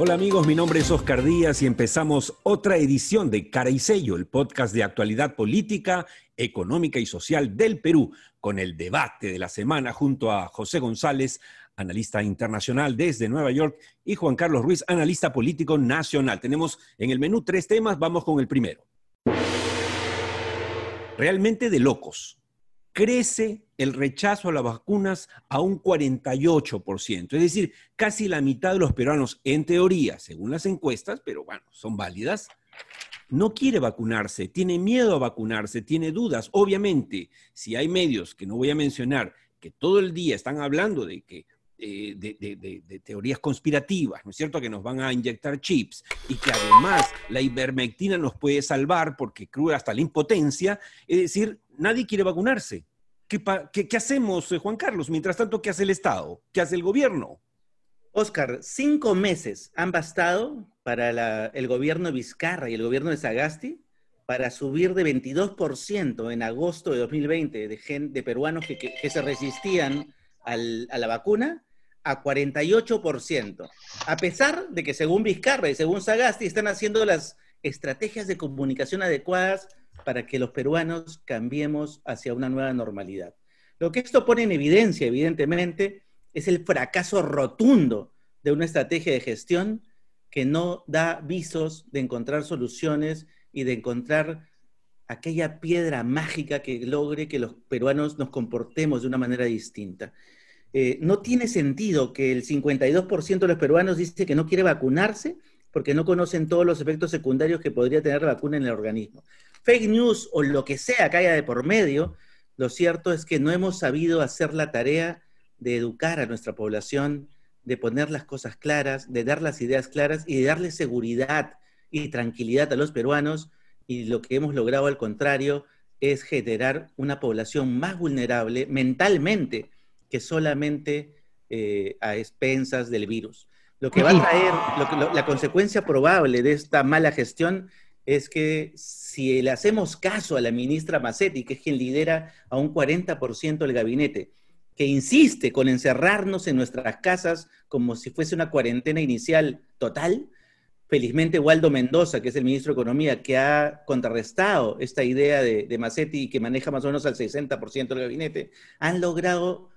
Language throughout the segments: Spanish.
Hola amigos, mi nombre es Oscar Díaz y empezamos otra edición de Cara y Sello, el podcast de actualidad política, económica y social del Perú, con el debate de la semana junto a José González, analista internacional desde Nueva York, y Juan Carlos Ruiz, analista político nacional. Tenemos en el menú tres temas, vamos con el primero. Realmente de locos. Crece el rechazo a las vacunas a un 48%, es decir, casi la mitad de los peruanos, en teoría, según las encuestas, pero bueno, son válidas, no quiere vacunarse, tiene miedo a vacunarse, tiene dudas. Obviamente, si hay medios que no voy a mencionar, que todo el día están hablando de que eh, de, teorías conspirativas, ¿no es cierto? Que nos van a inyectar chips y que además la ivermectina nos puede salvar porque cruda hasta la impotencia. Es decir, nadie quiere vacunarse. ¿Qué, hacemos, eh, Juan Carlos? Mientras tanto, ¿qué hace el Estado? ¿Qué hace el gobierno? Oscar, cinco meses han bastado para el gobierno Vizcarra y el gobierno de Sagasti para subir de 22% en agosto de 2020 de, de peruanos que, se resistían a la vacuna a 48%, a pesar de que según Vizcarra y según Sagasti están haciendo las estrategias de comunicación adecuadas para que los peruanos cambiemos hacia una nueva normalidad. Lo que esto pone en evidencia, evidentemente, es el fracaso rotundo de una estrategia de gestión que no da visos de encontrar soluciones y de encontrar aquella piedra mágica que logre que los peruanos nos comportemos de una manera distinta. Eh, no tiene sentido que el 52% de los peruanos dice que no quiere vacunarse porque no conocen todos los efectos secundarios que podría tener la vacuna en el organismo. Fake news o lo que sea que haya de por medio, lo cierto es que no hemos sabido hacer la tarea de educar a nuestra población, de poner las cosas claras, de dar las ideas claras y de darle seguridad y tranquilidad a los peruanos. Y lo que hemos logrado, al contrario, es generar una población más vulnerable mentalmente que solamente eh, a expensas del virus. Lo que va a traer, la consecuencia probable de esta mala gestión es que si le hacemos caso a la ministra Massetti, que es quien lidera a un 40% del gabinete, que insiste con encerrarnos en nuestras casas como si fuese una cuarentena inicial total, felizmente Waldo Mendoza, que es el ministro de Economía, que ha contrarrestado esta idea de, de Massetti y que maneja más o menos al 60% del gabinete, han logrado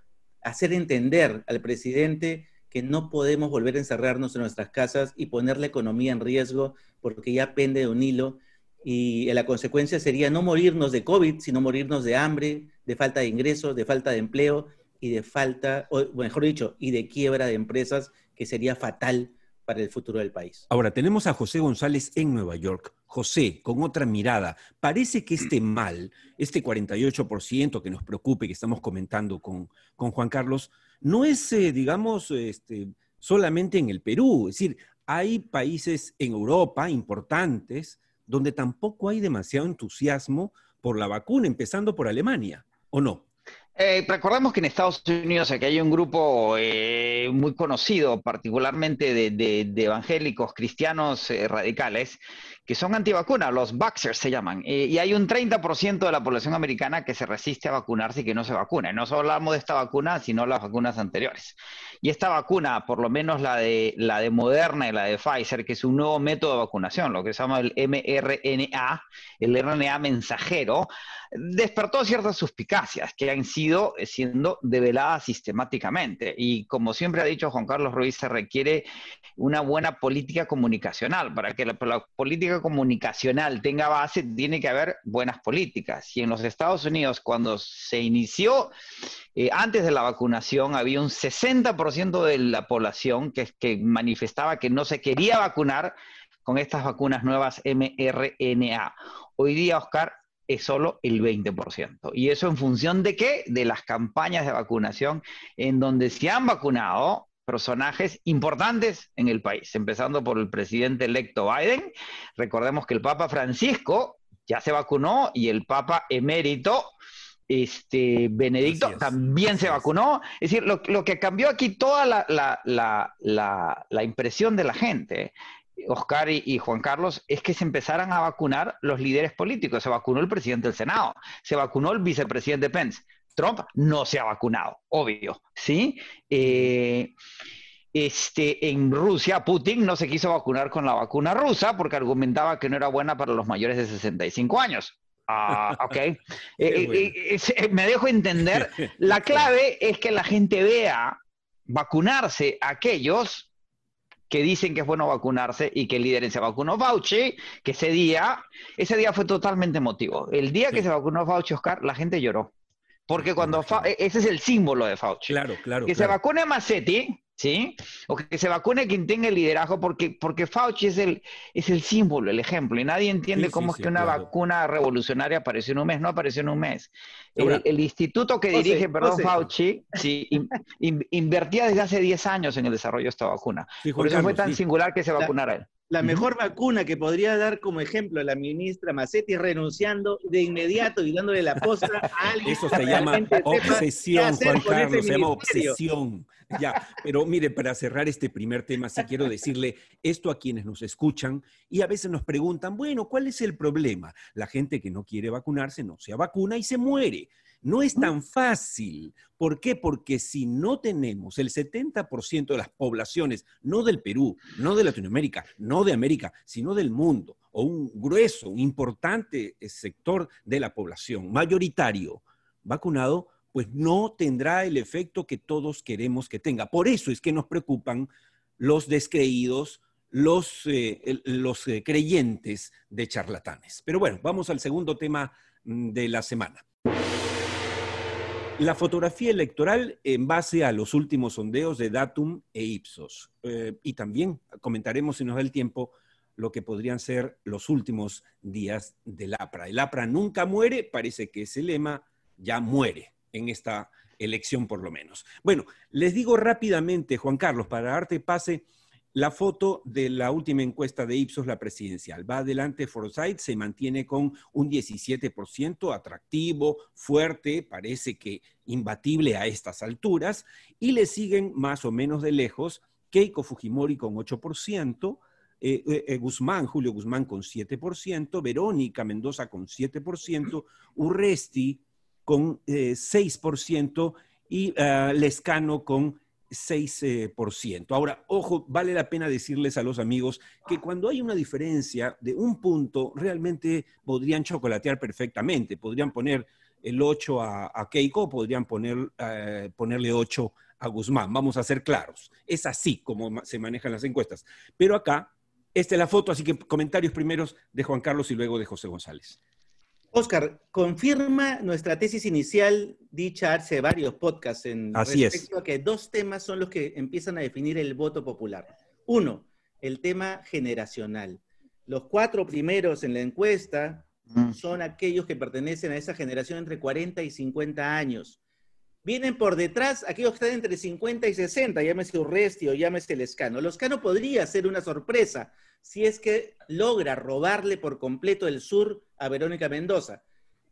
hacer entender al presidente que no podemos volver a encerrarnos en nuestras casas y poner la economía en riesgo porque ya pende de un hilo y la consecuencia sería no morirnos de COVID, sino morirnos de hambre, de falta de ingresos, de falta de empleo y de falta, o mejor dicho, y de quiebra de empresas, que sería fatal para el futuro del país. Ahora, tenemos a José González en Nueva York. José, con otra mirada, parece que este mal, este 48% que nos preocupe, que estamos comentando con, con Juan Carlos, no es, eh, digamos, este, solamente en el Perú. Es decir, hay países en Europa importantes donde tampoco hay demasiado entusiasmo por la vacuna, empezando por Alemania, ¿o no? Eh, recordemos que en Estados Unidos aquí hay un grupo eh, muy conocido, particularmente de, evangélicos cristianos radicales, que son antivacunas, los Boxers se llaman, y hay un 30% de la población americana que se resiste a vacunarse y que no se vacuna. Y no solo hablamos de esta vacuna, sino las vacunas anteriores. Y esta vacuna, por lo menos la de, la de Moderna y la de Pfizer, que es un nuevo método de vacunación, lo que se llama el mRNA, el RNA mensajero, despertó ciertas suspicacias que han sido eh, siendo develadas sistemáticamente. Y como siempre ha dicho Juan Carlos Ruiz, se requiere una buena política comunicacional. Para que la, política comunicacional tenga base, tiene que haber buenas políticas. Y en los Estados Unidos, cuando se inició, eh, antes de la vacunación, había un 60% de la población que, que manifestaba que no se quería vacunar con estas vacunas nuevas mRNA. Hoy día, Oscar, es solo el 20%. ¿Y eso en función de qué? De las campañas de vacunación en donde se han vacunado personajes importantes en el país, empezando por el presidente electo Biden. Recordemos que el Papa Francisco ya se vacunó y el Papa emérito este, Benedicto también se vacunó. Es decir, lo, que cambió aquí toda la impresión de la gente Oscar y, Juan Carlos, es que se empezaran a vacunar los líderes políticos. Se vacunó el presidente del Senado, se vacunó el vicepresidente Pence. Trump no se ha vacunado, obvio, ¿sí? Eh, este, en Rusia, Putin no se quiso vacunar con la vacuna rusa porque argumentaba que no era buena para los mayores de 65 años. Ah, ok. Eh, eh, eh, me dejo entender. La clave es que la gente vea vacunarse a aquellos que dicen que es bueno vacunarse y que el líder se vacunó Fauci, que ese día, ese día fue totalmente emotivo. El día que se vacunó Fauci, Oscar, la gente lloró. Porque cuando, ese es el símbolo de Fauci. Claro, claro. Que se vacune Massetti, ¿sí? O que se vacune quien tenga el liderazgo, porque, porque Fauci es el, es el símbolo, el ejemplo, y nadie entiende cómo es que una vacuna revolucionaria apareció en un mes, no apareció en un mes. el, instituto que dirige, perdón, Fauci, sí, invertía desde hace 10 años en el desarrollo de esta vacuna. Por eso fue tan singular que se vacunara él. La mejor vacuna que podría dar como ejemplo la ministra Macetti renunciando de inmediato y dándole la posta a alguien. Eso se llama obsesión, Juan Carlos, se llama obsesión. Ya, pero mire, para cerrar este primer tema, sí quiero decirle esto a quienes nos escuchan y a veces nos preguntan, bueno, ¿cuál es el problema? La gente que no quiere vacunarse no se vacuna y se muere. No es tan fácil. ¿Por qué? Porque si no tenemos el 70% de las poblaciones, no del Perú, no de Latinoamérica, no de América, sino del mundo, o un grueso, un importante eh, sector de la población mayoritario vacunado, pues no tendrá el efecto que todos queremos que tenga. Por eso es que nos preocupan los descreídos, los, eh, los eh, creyentes de charlatanes. Pero bueno, vamos al segundo tema mm, de la semana. La fotografía electoral en base a los últimos sondeos de Datum e Ipsos. Eh, y también comentaremos, si nos da el tiempo, lo que podrían ser los últimos días del APRA. El APRA nunca muere, parece que ese lema ya muere en esta elección por lo menos. Bueno, les digo rápidamente, Juan Carlos, para darte pase, la foto de la última encuesta de Ipsos, la presidencial. Va adelante Forsyth, se mantiene con un 17%, atractivo, fuerte, parece que imbatible a estas alturas, y le siguen más o menos de lejos Keiko Fujimori con 8%, eh, eh, eh, Guzmán, Julio Guzmán con 7%, Verónica Mendoza con 7%, Urresti con 6% y ah, Lescano con 6%. Ahora, ojo, vale la pena decirles a los amigos que cuando hay una diferencia de un punto, realmente podrían chocolatear perfectamente. Podrían poner el 8 a, Keiko, podrían poner, eh, ponerle 8 a Guzmán. Vamos a ser claros. Es así como se manejan las encuestas. Pero acá, esta es la foto, así que comentarios primeros de Juan Carlos y luego de José González. Oscar, confirma nuestra tesis inicial dicha hace varios podcasts en Así respecto a que dos temas son los que empiezan a definir el voto popular. Uno, el tema generacional. Los cuatro primeros en la encuesta mm. son aquellos que pertenecen a esa generación entre 40 y 50 años. Vienen por detrás aquellos que están entre 50 y 60, llámese Urresti o llámese Lescano. Lescano podría ser una sorpresa, si es que logra robarle por completo el sur a Verónica Mendoza.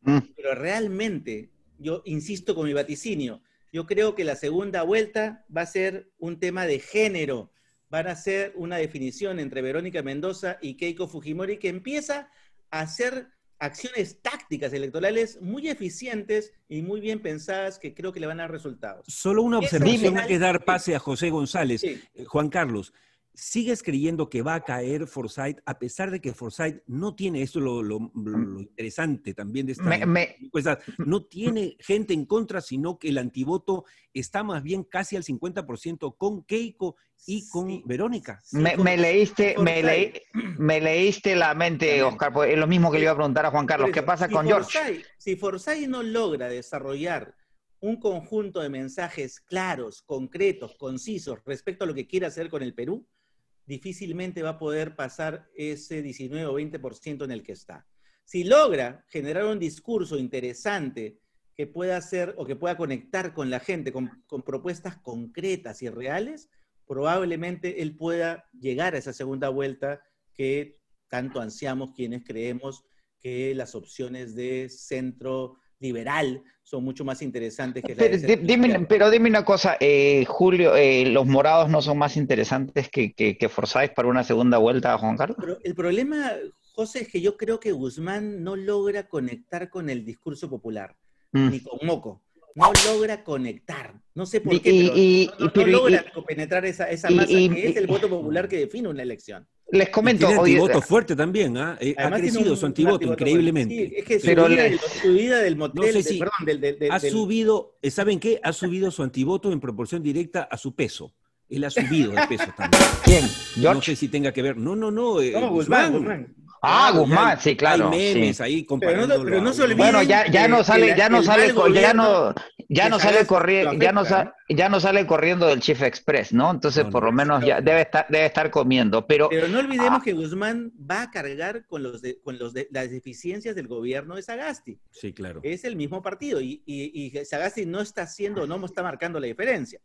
Mm. Pero realmente, yo insisto con mi vaticinio, yo creo que la segunda vuelta va a ser un tema de género. Van a ser una definición entre Verónica Mendoza y Keiko Fujimori que empieza a hacer acciones tácticas electorales muy eficientes y muy bien pensadas que creo que le van a dar resultados. Solo una observación hay que dar pase a José González. Eh, Juan Carlos, ¿Sigues creyendo que va a caer Forsyth a pesar de que Forsyth no tiene, esto lo, lo, mm. interesante también de esta no tiene gente en contra, sino que el antivoto está más bien casi al 50% con Keiko y con Verónica. me, leíste, me, leíste la mente, Oscar, pues, es lo mismo que le iba a preguntar a Juan Carlos, ¿qué pasa con George? Si Forsyth no logra desarrollar un conjunto de mensajes claros, concretos, concisos respecto a lo que quiere hacer con el Perú, difícilmente va a poder pasar ese 19 o 20% en el que está. Si logra generar un discurso interesante que pueda hacer o que pueda conectar con la gente con, propuestas concretas y reales, probablemente él pueda llegar a esa segunda vuelta que tanto ansiamos quienes creemos que las opciones de centro liberal son mucho más interesantes que pero, dime, pero dime una cosa, eh, Julio, eh, ¿los morados no son más interesantes que, que, que Forsyth para una segunda vuelta, Juan Carlos? Pero el problema, José, es que yo creo que Guzmán no logra conectar con el discurso popular, mm. ni con Moco. no logra conectar. No sé por qué, pero no, logra penetrar esa, esa masa que es el voto popular que define una elección. Les comento. Tiene antivoto fuerte también, ¿ah? eh, ha crecido su antivoto increíblemente. es que su, vida, su, vida, del motel, perdón, del, del, ha subido, eh, ¿saben qué? Ha subido su antivoto en proporción directa a su peso. Él ha subido de peso también. ¿Quién? No sé si tenga que ver. No, no, no. Eh, Guzmán, Guzmán. Ah, Guzmán, sí, claro. Hay memes ahí comparando. Pero no, se olviden Bueno, ya, ya no sale, ya no sale, ya no, ya no sale corriendo, ya no ya no sale corriendo del Chief Express, ¿no? Entonces, por lo menos ya debe estar, debe estar comiendo. Pero, pero no olvidemos ah. que Guzmán va a cargar con los con los las deficiencias del gobierno de Sagasti. Sí, claro. Es el mismo partido y, y, y Sagasti no está haciendo, no está marcando la diferencia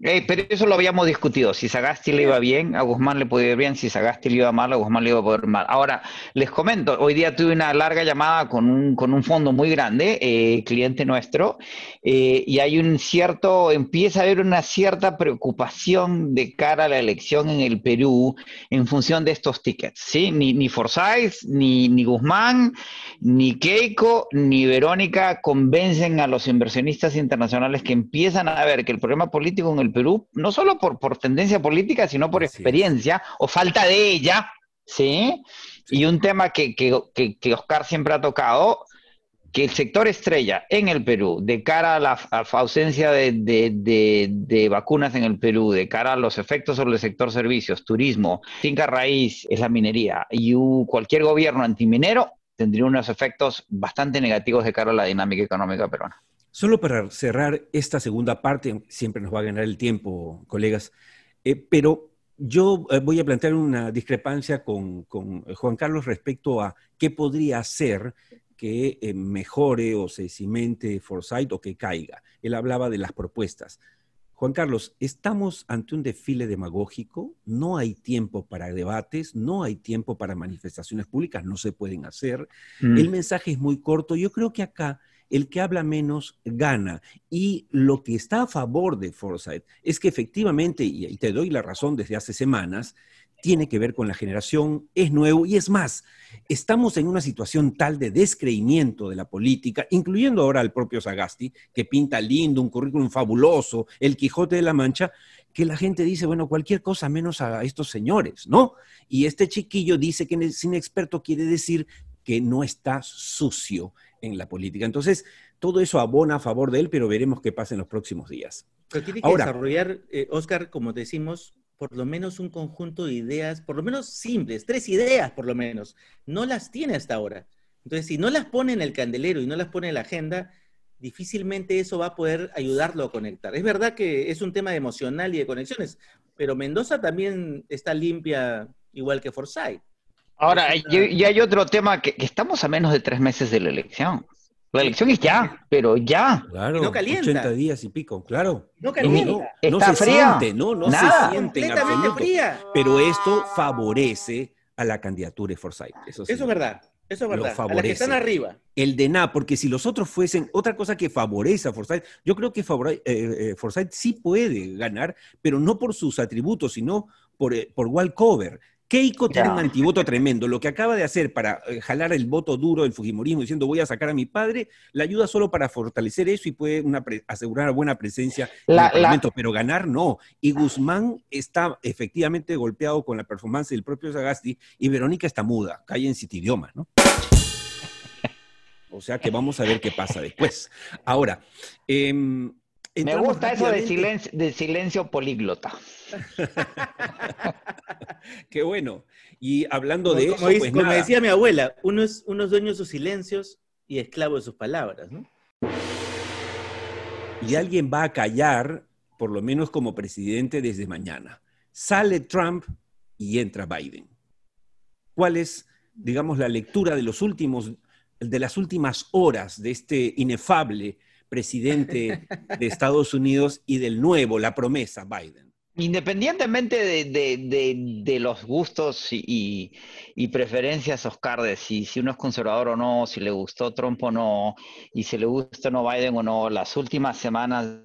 pero eso lo habíamos discutido. Si Sagasti le iba bien, a Guzmán le podía ir bien. Si Sagasti le iba mal, a Guzmán le iba a poder mal. Ahora, les comento, hoy día tuve una larga llamada con un, con un fondo muy grande, eh, cliente nuestro, eh, y hay un cierto, empieza a haber una cierta preocupación de cara a la elección en el Perú en función de estos tickets. ¿sí? Ni, ni Forsyth, ni, ni Guzmán, ni Keiko, ni Verónica convencen a los inversionistas internacionales que empiezan a ver que el problema político en el Perú, no solo por, por tendencia política, sino por experiencia o falta de ella, ¿sí? Y un tema que, que, Oscar siempre ha tocado, que el sector estrella en el Perú, de cara a la, ausencia de, de, vacunas en el Perú, de cara a los efectos sobre el sector servicios, turismo, finca raíz es la minería, y cualquier gobierno antiminero tendría unos efectos bastante negativos de cara a la dinámica económica peruana. Solo para cerrar esta segunda parte, siempre nos va a ganar el tiempo, colegas, eh, pero yo eh, voy a plantear una discrepancia con, Juan Carlos respecto a qué podría hacer que eh, mejore o se cimente Foresight o que caiga. Él hablaba de las propuestas. Juan Carlos, estamos ante un desfile demagógico, no hay tiempo para debates, no hay tiempo para manifestaciones públicas, no se pueden hacer. Mm. El mensaje es muy corto. Yo creo que acá el que habla menos gana. Y lo que está a favor de Forsyth es que efectivamente, y te doy la razón desde hace semanas, tiene que ver con la generación, es nuevo y es más, estamos en una situación tal de descreimiento de la política, incluyendo ahora al propio Sagasti, que pinta lindo, un currículum fabuloso, el Quijote de la Mancha, que la gente dice, bueno, cualquier cosa menos a estos señores, ¿no? Y este chiquillo dice que sin experto quiere decir que no está sucio en la política. Entonces, todo eso abona a favor de él, pero veremos qué pasa en los próximos días. Pero tiene que desarrollar, eh, Oscar, como decimos, por lo menos un conjunto de ideas, por lo menos simples, tres ideas por lo menos. No las tiene hasta ahora. Entonces, si no las pone en el candelero y no las pone en la agenda, difícilmente eso va a poder ayudarlo a conectar. Es verdad que es un tema emocional y de conexiones, pero Mendoza también está limpia igual que Forsyth. Ahora, y, hay otro tema que, estamos a menos de tres meses de la elección. La elección es ya, pero ya. Claro, no calienta. 80 días y pico, claro. No calienta. No, se siente, no, no se siente en absoluto. Fría. Pero esto favorece a la candidatura de Forsyth. Eso, es verdad. Eso es verdad. A las que están arriba. El de nada, porque si los otros fuesen otra cosa que favorece a Forsyth, yo creo que eh, eh, Forsyth sí puede ganar, pero no por sus atributos, sino por, eh, por cover. Keiko tiene un antivoto tremendo. Lo que acaba de hacer para eh, jalar el voto duro del Fujimorismo diciendo voy a sacar a mi padre, la ayuda solo para fortalecer eso y puede asegurar buena presencia en el Parlamento, pero ganar no. Y Guzmán está efectivamente golpeado con la performance del propio Sagasti y Verónica está muda, cae en siete idioma, ¿no? O sea que vamos a ver qué pasa después. Ahora, em, me gusta eso de silencio, de silencio políglota. Qué bueno. Y hablando de eso, pues como decía mi abuela, uno es, uno es dueño de sus silencios y esclavo de sus palabras, ¿no? Y alguien va a callar, por lo menos como presidente, desde mañana. Sale Trump y entra Biden. ¿Cuál es, digamos, la lectura de los últimos, de las últimas horas de este inefable presidente de Estados Unidos y del nuevo, la promesa, Biden? Independientemente de, los gustos y, preferencias, Oscar, de si, si, uno es conservador o no, si le gustó Trump o no, y si le gusta no Biden o no, las últimas semanas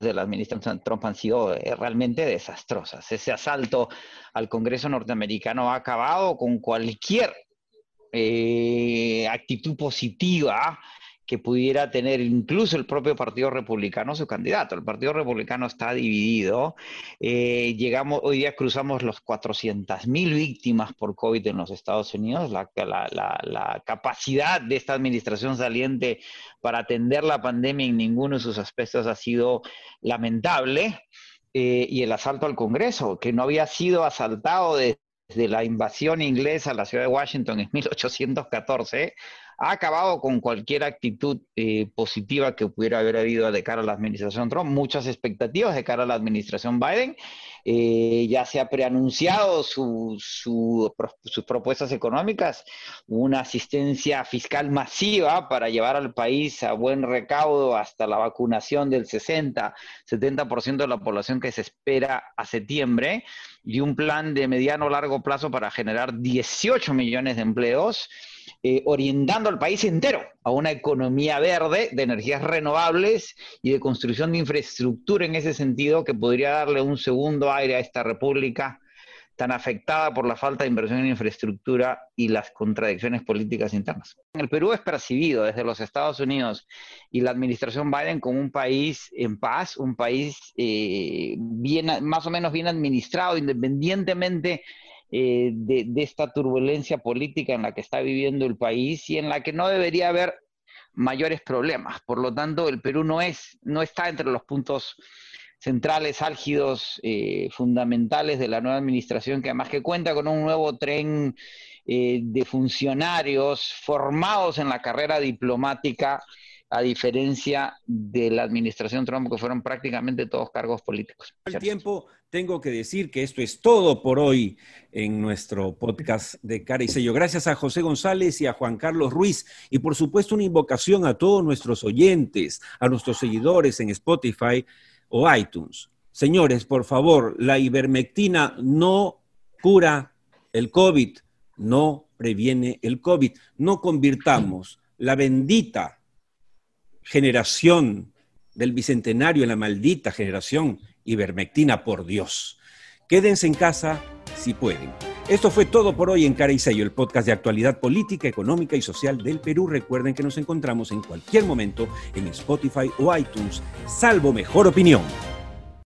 de la administración Trump han sido eh, realmente desastrosas. Ese asalto al Congreso norteamericano ha acabado con cualquier eh, actitud positiva que pudiera tener incluso el propio Partido Republicano su candidato. El Partido Republicano está dividido. Eh, llegamos, hoy día cruzamos los 400.000 víctimas por COVID en los Estados Unidos. La, la, capacidad de esta administración saliente para atender la pandemia en ninguno de sus aspectos ha sido lamentable. Eh, y el asalto al Congreso, que no había sido asaltado desde la invasión inglesa a la ciudad de Washington en 1814, ha acabado con cualquier actitud eh, positiva que pudiera haber habido de cara a la administración Trump, muchas expectativas de cara a la administración Biden. Eh, ya se ha preanunciado sus propuestas económicas, una asistencia fiscal masiva para llevar al país a buen recaudo hasta la vacunación del 60, 70% de la población que se espera a septiembre y un plan de mediano largo plazo para generar 18 millones de empleos eh, orientando al país entero a una economía verde de energías renovables y de construcción de infraestructura en ese sentido que podría darle un segundo aire a esta república tan afectada por la falta de inversión en infraestructura y las contradicciones políticas internas. El Perú es percibido desde los Estados Unidos y la administración Biden como un país en paz, un país eh, bien, más o menos bien administrado, independientemente eh, de, esta turbulencia política en la que está viviendo el país y en la que no debería haber mayores problemas. Por lo tanto, el Perú no, es, no está entre los puntos centrales, álgidos, eh, fundamentales de la nueva administración, que además que cuenta con un nuevo tren eh, de funcionarios formados en la carrera diplomática a diferencia de la administración Trump, que fueron prácticamente todos cargos políticos. El tiempo, tengo que decir que esto es todo por hoy en nuestro podcast de Cara y Sello. Gracias a José González y a Juan Carlos Ruiz. Y por supuesto, una invocación a todos nuestros oyentes, a nuestros seguidores en Spotify o iTunes. Señores, por favor, la ivermectina no cura el COVID, no previene el COVID. No convirtamos la bendita generación del Bicentenario, en la maldita generación ivermectina, por Dios. Quédense en casa si pueden. Esto fue todo por hoy en Cara y Sello, el podcast de actualidad política, económica y social del Perú. Recuerden que nos encontramos en cualquier momento en Spotify o iTunes, salvo mejor opinión.